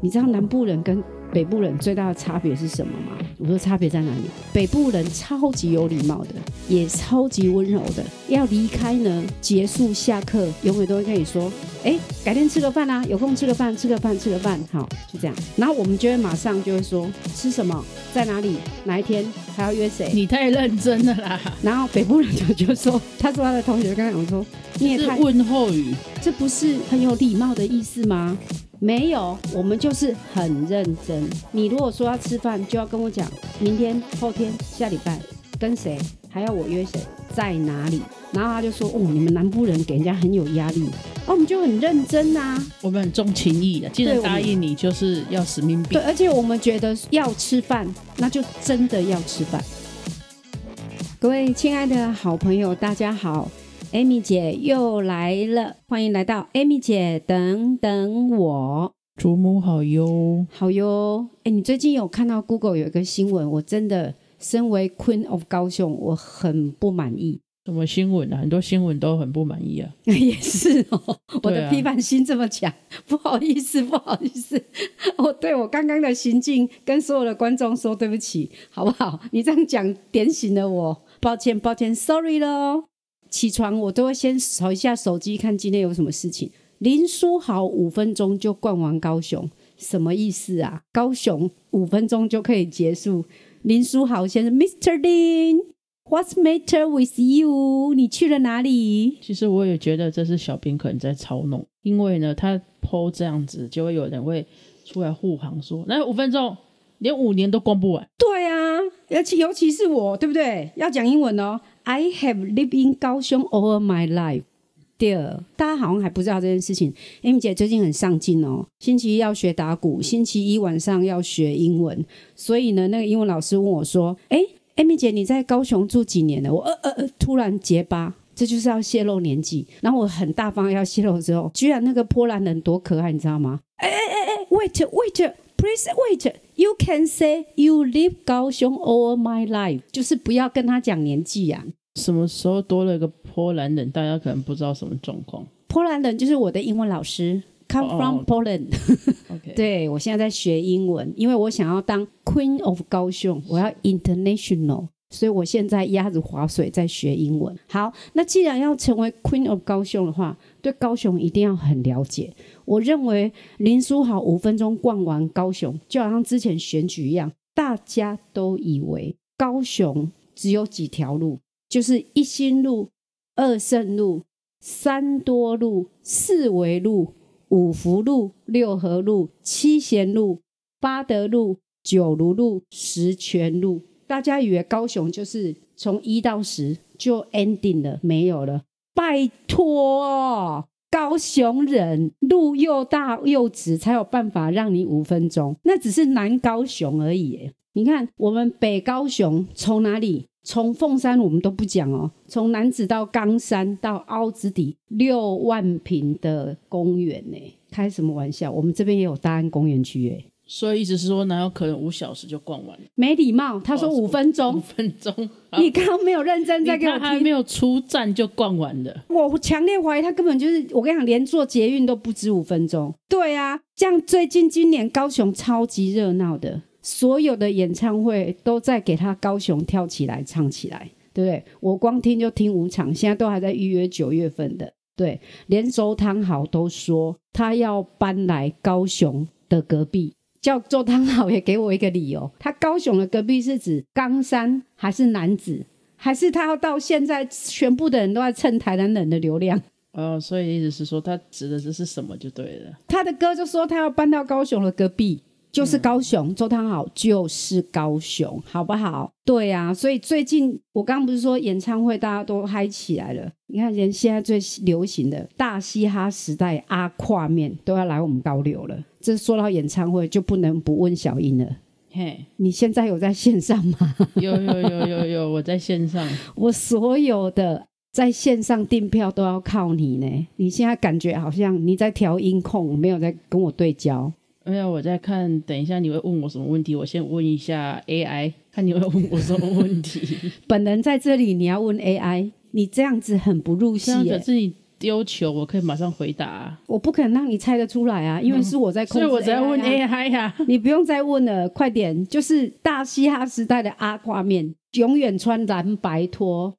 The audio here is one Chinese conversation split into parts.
你知道南部人跟北部人最大的差别是什么吗？我说差别在哪里？北部人超级有礼貌的，也超级温柔的。要离开呢，结束下课，永远都会跟你说：“哎，改天吃个饭啊，有空吃个饭，吃个饭，吃个饭。”好，就这样。然后我们就会马上就会说：“吃什么？在哪里？哪一天？还要约谁？”你太认真了啦。然后北部人就就说：“他说他的同学跟他讲说，你也是太问候语，这不是很有礼貌的意思吗？没有，我们就是很认真。你如果说要吃饭，就要跟我讲明天、后天、下礼拜跟谁，还要我约谁，在哪里。然后他就说：“哦，你们南部人给人家很有压力。”哦，我们就很认真啊。我们很重情义的，既然答应你，就是要使命必对，而且我们觉得要吃饭，那就真的要吃饭。各位亲爱的好朋友，大家好，Amy 姐又来了，欢迎来到 Amy 姐等等我。祖母好哟。好哟，哎，你最近有看到 Google 有一个新闻，我真的身为 Queen of 高雄，我很不满意。什么新闻啊？很多新闻都很不满意啊。也是哦，我的批判心这么强，不好意思，不好意思，我对我刚刚的行径跟所有的观众说对不起，好不好？你这样讲点醒了我，抱歉，抱歉，sorry 喽。起床我都会先扫一下手机，看今天有什么事情。林书豪五分钟就逛完高雄，什么意思啊？高雄五分钟就可以结束？林书豪先生，Mr. Lin，What's matter with you？你去了哪里？其实我也觉得这是小编可能在操弄，因为呢，他剖这样子，就会有人会出来护航说，那五分钟连五年都逛不完。对啊，而且尤其是我，对不对？要讲英文哦。I have lived in 高雄 all my life. 第二，大家好像还不知道这件事情。Amy 姐最近很上进哦，星期一要学打鼓，星期一晚上要学英文。所以呢，那个英文老师问我说：“哎，Amy 姐，你在高雄住几年了？”我呃呃呃，突然结巴。这就是要泄露年纪，然后我很大方要泄露之后，居然那个波兰人多可爱，你知道吗？哎哎哎哎，wait wait please wait you can say you live 高雄 all my life，就是不要跟他讲年纪啊。什么时候多了一个波兰人，大家可能不知道什么状况。波兰人就是我的英文老师，come 哦 from Poland。对我现在在学英文，因为我想要当 Queen of 高雄，我要 international，所以我现在鸭子划水在学英文。好，那既然要成为 Queen of 高雄的话，对高雄一定要很了解。我认为林书豪五分钟逛完高雄，就好像之前选举一样，大家都以为高雄只有几条路，就是一心路、二圣路、三多路、四维路、五福路、六合路、七贤路、八德路、九如路、十全路。大家以为高雄就是从一到十就 ending 了，没有了。拜托，高雄人路又大又直，才有办法让你五分钟。那只是南高雄而已。你看，我们北高雄从哪里？从凤山我们都不讲哦，从南子到冈山到凹子底，六万平的公园呢，开什么玩笑？我们这边也有大安公园区诶，所以意思是说，哪有可能五小时就逛完了？没礼貌。他说哦五分钟五，分钟，你刚刚没有认真在给我听他还没。有出站就逛完了。我强烈怀疑他根本就是，我跟你讲，连坐捷运都不止五分钟。对啊，这样最近今年高雄超级热闹的，所有的演唱会都在给他高雄跳起来唱起来，对不对？我光听就听五场，现在都还在预约九月份的。对，连周汤豪都说他要搬来高雄的隔壁。叫周汤豪也给我一个理由，他高雄的隔壁是指冈山还是南子？还是他要到现在全部的人都在蹭台南人的流量？哦，所以意思是说，他指的这是什么就对了。他的歌就说他要搬到高雄的隔壁，就是高雄。周汤豪就是高雄，好不好？对啊，所以最近我刚刚不是说演唱会大家都嗨起来了？你看，连现在最流行的大嘻哈时代阿跨面都要来我们高流了。这说到演唱会，就不能不问小英了。嘿，你现在有在线上吗？有有有有有，我在线上。我所有的在线上订票都要靠你呢。你现在感觉好像你在调音控，没有在跟我对焦。没有，我在看。等一下你会问我什么问题？我先问一下 AI，看你会问我什么问题。本人在这里，你要问 AI，你这样子很不入戏这样耶可。是你丢球，我可以马上回答、啊，我不可能让你猜得出来啊，因为是我在控制、所以我在问 AI 呀、你不用再问了，快点！就是大嘻哈时代的阿挂面，永远穿蓝白拖，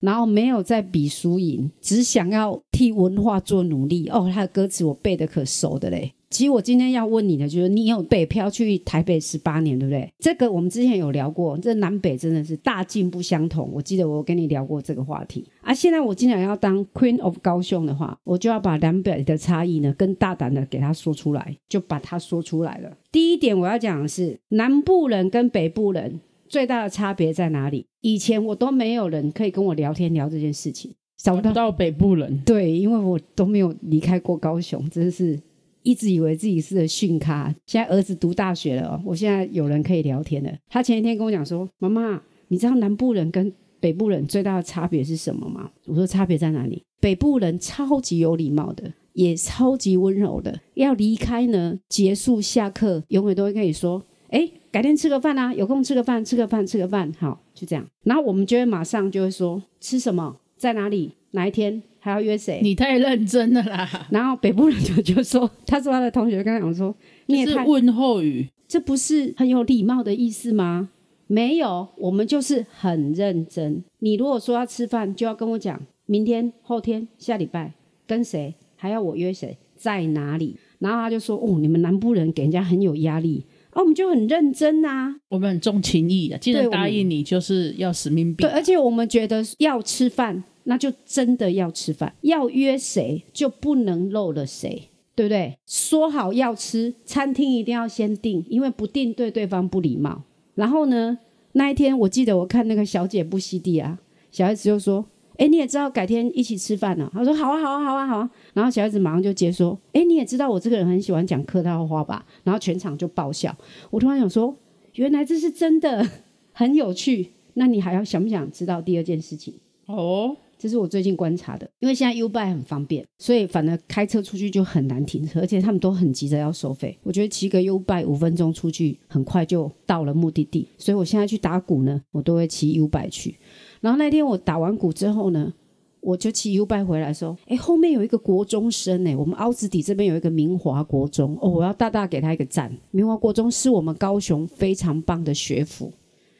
然后没有在比输赢，只想要替文化做努力。哦，他的歌词我背的可熟的嘞。其实我今天要问你的就是，你有北漂去台北十八年，对不对？这个我们之前有聊过，这南北真的是大境不相同。我记得我跟你聊过这个话题啊。现在我既然要当 Queen of 高雄的话，我就要把南北的差异呢，更大胆的给他说出来，就把它说出来了。第一点我要讲的是，南部人跟北部人最大的差别在哪里？以前我都没有人可以跟我聊天聊这件事情，找不到。北部人，对，因为我都没有离开过高雄，真的是一直以为自己是个训咖。现在儿子读大学了，我现在有人可以聊天了。他前一天跟我讲说：“妈妈，你知道南部人跟北部人最大的差别是什么吗？”我说：“差别在哪里？北部人超级有礼貌的，也超级温柔的。要离开呢，结束下课，永远都会跟你说：‘哎，改天吃个饭啊，有空吃个饭，吃个饭，吃个饭。’好，就这样。然后我们就会马上就会说：‘吃什么？在哪里？哪一天？还要约谁？’你太认真了啦，然后北部人就就说，他说他的同学跟他讲说，你也太是问候语，这不是很有礼貌的意思吗？没有，我们就是很认真。你如果说要吃饭，就要跟我讲明天、后天、下礼拜跟谁，还要我约谁，在哪里。然后他就说，哦，你们南部人给人家很有压力，啊，我们就很认真啊。我们很重情义的，既然答应你，就是要使命必对，而且我们觉得要吃饭，那就真的要吃饭；要约谁，就不能漏了谁，对不对？说好要吃，餐厅一定要先订，因为不订对对方不礼貌。然后呢，那一天我记得我看那个小姐不吸地啊，小孩子就说：“哎，你也知道改天一起吃饭呢、他说：“好啊，好啊，好啊，好啊。”然后小孩子马上就接说：“哎，你也知道我这个人很喜欢讲客套话吧？”然后全场就爆笑。我突然想说，原来这是真的，很有趣。那你还要想不想知道第二件事情？哦，这是我最近观察的，因为现在 U b i 很方便，所以反而开车出去就很难停车，而且他们都很急着要收费。我觉得骑个 U b i 五分钟出去，很快就到了目的地。所以我现在去打鼓呢，我都会骑 U b i 去。然后那天我打完鼓之后呢，我就骑 U b i 回来说，哎，后面有一个国中生哎，我们凹子底这边有一个明华国中哦，我要大大给他一个赞。明华国中是我们高雄非常棒的学府，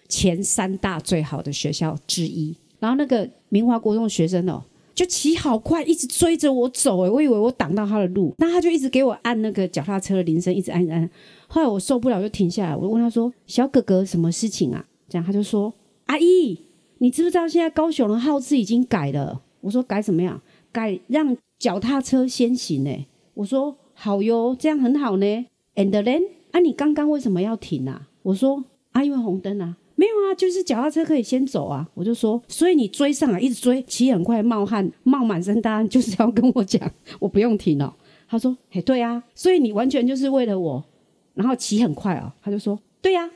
前三大最好的学校之一。然后那个明华国中的学生哦，就骑好快，一直追着我走，哎，我以为我挡到他的路，那他就一直给我按那个脚踏车的铃声，一直按按。后来我受不了，就停下来，我问他说：“小哥哥，什么事情啊？”这样他就说：“阿姨，你知不知道现在高雄的号志已经改了？”我说：“改什么样？改让脚踏车先行呢？”我说：“好哟，这样很好呢。”And then，啊，你刚刚为什么要停啊？我说：“啊，因为红灯啊。”没有啊，就是脚踏车可以先走啊。我就说，所以你追上来，一直追，骑很快，冒汗，冒满身大汗，就是要跟我讲，我不用停哦。他说，嘿，对啊，所以你完全就是为了我，然后骑很快哦。他就说，对呀、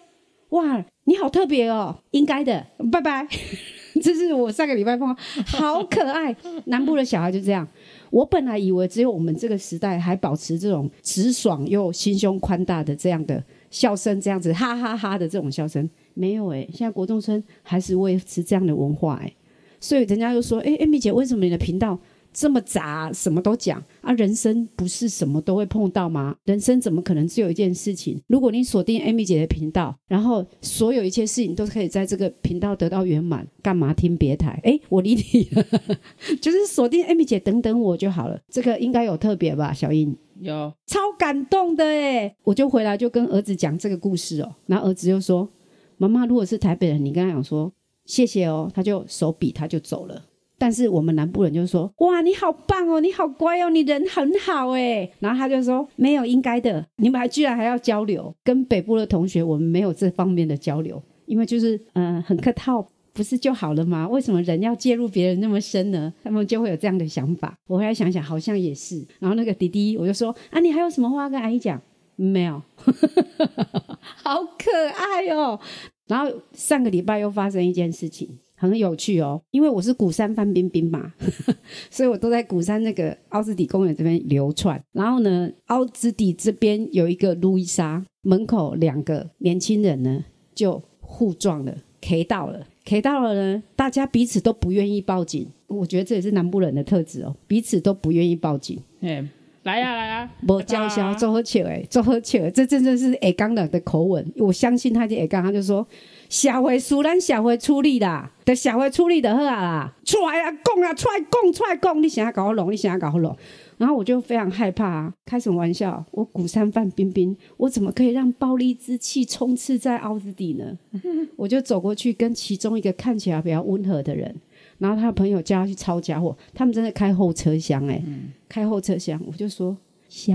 哇，你好特别哦，应该的，拜拜。这是我上个礼拜碰到，好可爱。南部的小孩就这样。我本来以为只有我们这个时代还保持这种直爽又心胸宽大的这样的笑声，这样子哈哈哈的这种笑声，没有诶、现在国中生还是维持这样的文化诶、所以人家就说，诶，艾米姐，为什么你的频道这么杂，什么都讲啊？人生不是什么都会碰到吗？人生怎么可能只有一件事情？如果你锁定 Amy 姐的频道，然后所有一切事情都可以在这个频道得到圆满，干嘛听别台？诶，我理你了，就是锁定 Amy 姐，等等我就好了。这个应该有特别吧，小英。有超感动的哎！我就回来就跟儿子讲这个故事哦，然后儿子就说：“妈妈，如果是台北人，你跟他讲说谢谢哦，他就手比他就走了。但是我们南部人就说：哇，你好棒哦，你好乖哦，你人很好哎。然后他就说：没有应该的，你们还居然还要交流，跟北部的同学我们没有这方面的交流，因为就是嗯、很客套。”不是就好了吗？为什么人要介入别人那么深呢？他们就会有这样的想法。我后来想想，好像也是。然后那个弟弟，我就说：“啊，你还有什么话跟阿姨讲？”没有，好可爱哦。然后上个礼拜又发生一件事情，很有趣哦。因为我是鼓山范冰冰嘛，所以我都在鼓山那个凹子底公园这边流窜。然后呢，凹子底这边有一个路易莎，门口两个年轻人呢就互撞了，K 到了。K 到了呢，大家彼此都不愿意报警，我觉得这也是南部人的特质哦，彼此都不愿意报警。哎，来呀来呀，无叫嚣，做好笑诶，做好笑，这真的是下岗人的口吻。我相信他就下岗，他就说：社会事咱社会处理啦，得社会处理就好啊啦，出来啊，讲啊，出来讲，出来讲，你想要搞我弄，你想要搞我弄。然后我就非常害怕啊，开什么玩笑？我鼓山范冰冰，我怎么可以让暴力之气充斥在凹子底呢？我就走过去跟其中一个看起来比较温和的人，然后他的朋友叫他去抄家伙，他们真的开后车厢哎、开后车厢，我就说小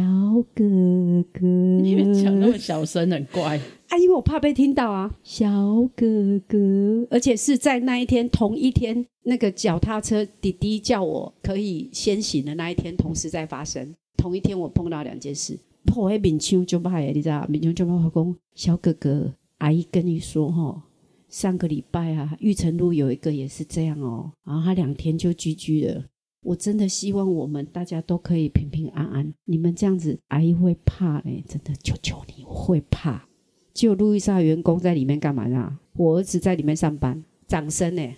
哥哥，你们讲那么小声，很怪。啊，因为我怕被听到啊，小哥哥，而且是在那一天同一天，那个脚踏车弟弟叫我可以先行的那一天，同时在发生。同一天我碰到两件事，破黑面腔就怕你知道，面腔就怕讲小哥哥，阿姨跟你说哈，上个礼拜啊，玉成路有一个也是这样哦，然后他两天就居居了。我真的希望我们大家都可以平平安安。你们这样子，阿姨会怕嘞，真的，求求你，我会怕。结果路易莎员工在里面干嘛呢？我儿子在里面上班，掌声呢。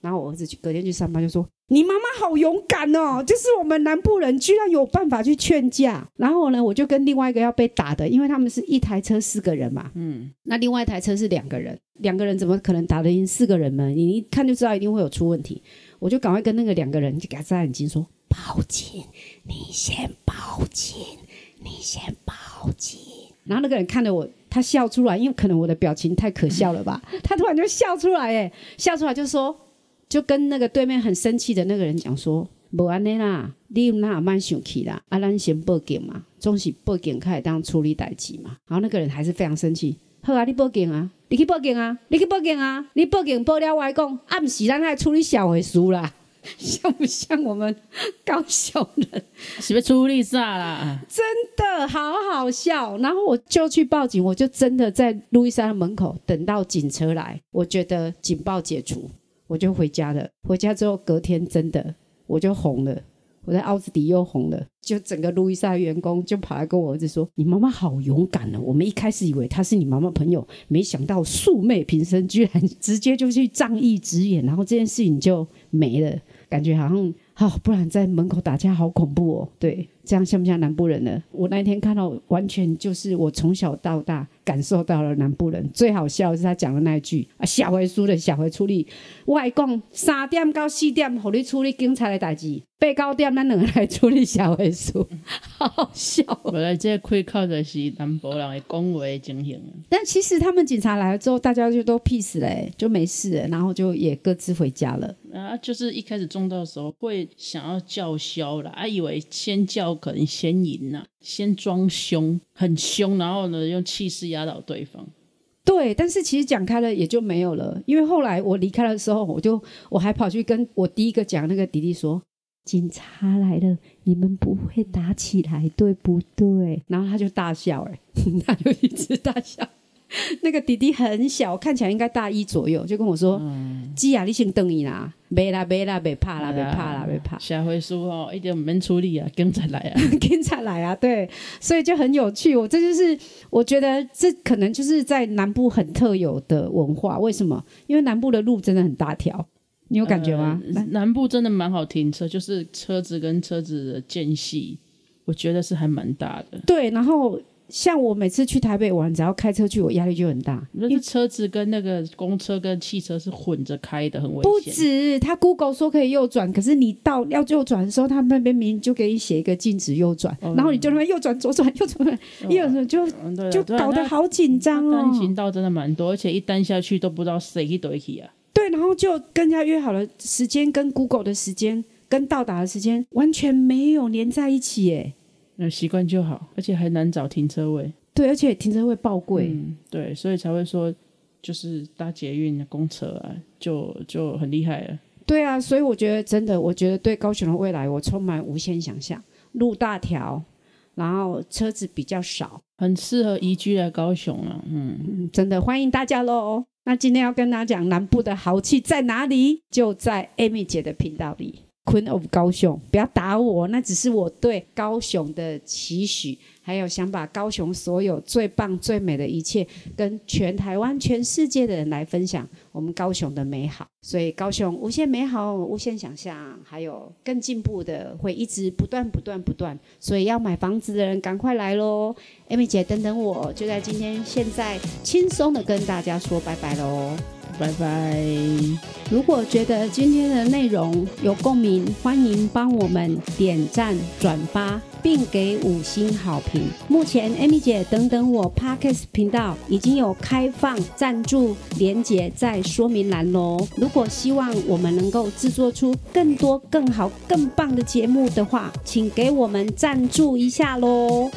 然后我儿子去隔天去上班，就说：“你妈妈好勇敢哦，就是我们南部人居然有办法去劝架。”然后呢，我就跟另外一个要被打的，因为他们是一台车四个人嘛，嗯，那另外一台车是两个人，两个人怎么可能打得赢四个人呢？你一看就知道一定会有出问题。我就赶快跟那个两个人就给他眨眼睛说：“报警，你先报警，你先报警。”然后那个人看着我，他笑出来，因为可能我的表情太可笑了吧，他突然就笑出来，哎，笑出来就说，就跟那个对面很生气的那个人讲说：“无安尼啦，你那慢生气啦，啊，咱先报警嘛，总是报警开始当处理代志嘛。”然后那个人还是非常生气，好啊，你报警啊，你去报警啊，你去报警啊，你报警报了我来讲，啊，不是咱来处理社会事啦，像不像我们高雄人？是要处理啥啦？真的好好笑。然后我就去报警，我就真的在路易莎的门口等到警车来，我觉得警报解除，我就回家了。回家之后隔天真的我就红了。我在奥斯底又红了，就整个路易莎员工就跑来跟我儿子说：“你妈妈好勇敢哦！我们一开始以为她是你妈妈朋友，没想到素昧平生，居然直接就去仗义直言，然后这件事情就没了，感觉好像好、不然在门口打架好恐怖哦。对，这样像不像南部人呢？我那天看到，完全就是我从小到大感受到了南部人最好笑的是他讲的那一句啊，小回输的小回处理，我还讲三点到四点，互你处理警察的代志。八九点，咱两个来处理小回输，好好笑哦、本来这亏靠的是南部人的讲话的情形。但其实他们警察来了之后，大家就都 peace 嘞、就没事了，然后就也各自回家了。啊，就是一开始中到的时候会想要叫嚣啦，啊，以为先叫可能先赢呐、先装凶，很凶，然后呢用气势压倒对方。对，但是其实讲开了也就没有了，因为后来我离开的时候，我就我还跑去跟我第一个讲那个弟弟说，警察来了，你们不会打起来，对不对？然后他就大笑、欸，他就一直大笑。那个弟弟很小，看起来应该大一左右，就跟我说：“鸡啊，你先等伊啦，别啦，别啦，别怕啦，别怕啦，别怕。”下回书哦，一点唔免处理啊，跟着来啊。跟着来啊，对，所以就很有趣。我这就是我觉得这可能就是在南部很特有的文化。为什么？因为南部的路真的很大条，你有感觉吗？呃南部真的蛮好停车，就是车子跟车子的间隙，我觉得是还蛮大的。对，然后像我每次去台北玩，只要开车去，我压力就很大。那是车子跟那个公车跟汽车是混着开的，很危险不。止，他 Google 说可以右转，可是你到要右转的时候，他那边明明就给你写一个禁止右转，哦然后你就那边右转、左转、右转、右转，就就搞得好紧张哦单行哦。道真的蛮多，而且一单下去都不知道谁去怼去啊。对，然后就跟人家约好了时间，跟 Google 的时间，跟到达的时间完全没有连在一起，哎，那习惯就好，而且还难找停车位。对，而且停车位爆贵。嗯，对，所以才会说，就是搭捷运、公车啊，就就很厉害了。对啊，所以我觉得真的，我觉得对高雄的未来，我充满无限想象。路大条，然后车子比较少，很适合宜居的高雄啊，嗯，嗯，真的欢迎大家喽。那今天要跟大家讲南部的豪气在哪里，就在 Amy 姐的频道里。Queen of 高雄，不要打我，那只是我对高雄的期许，还有想把高雄所有最棒最美的一切，跟全台湾、全世界的人来分享我们高雄的美好。所以高雄无限美好，无限想象，还有更进步的，会一直不断、不断、不断。所以要买房子的人赶快来喽！Amy 姐，等等我，就在今天现在轻松的跟大家说拜拜喽。拜拜。如果觉得今天的内容有共鸣，欢迎帮我们点赞、转发，并给五星好评。目前，Amy 姐等等我，Parkes 频道已经有开放赞助连接在说明栏喽。如果希望我们能够制作出更多、更好、更棒的节目的话，请给我们赞助一下喽。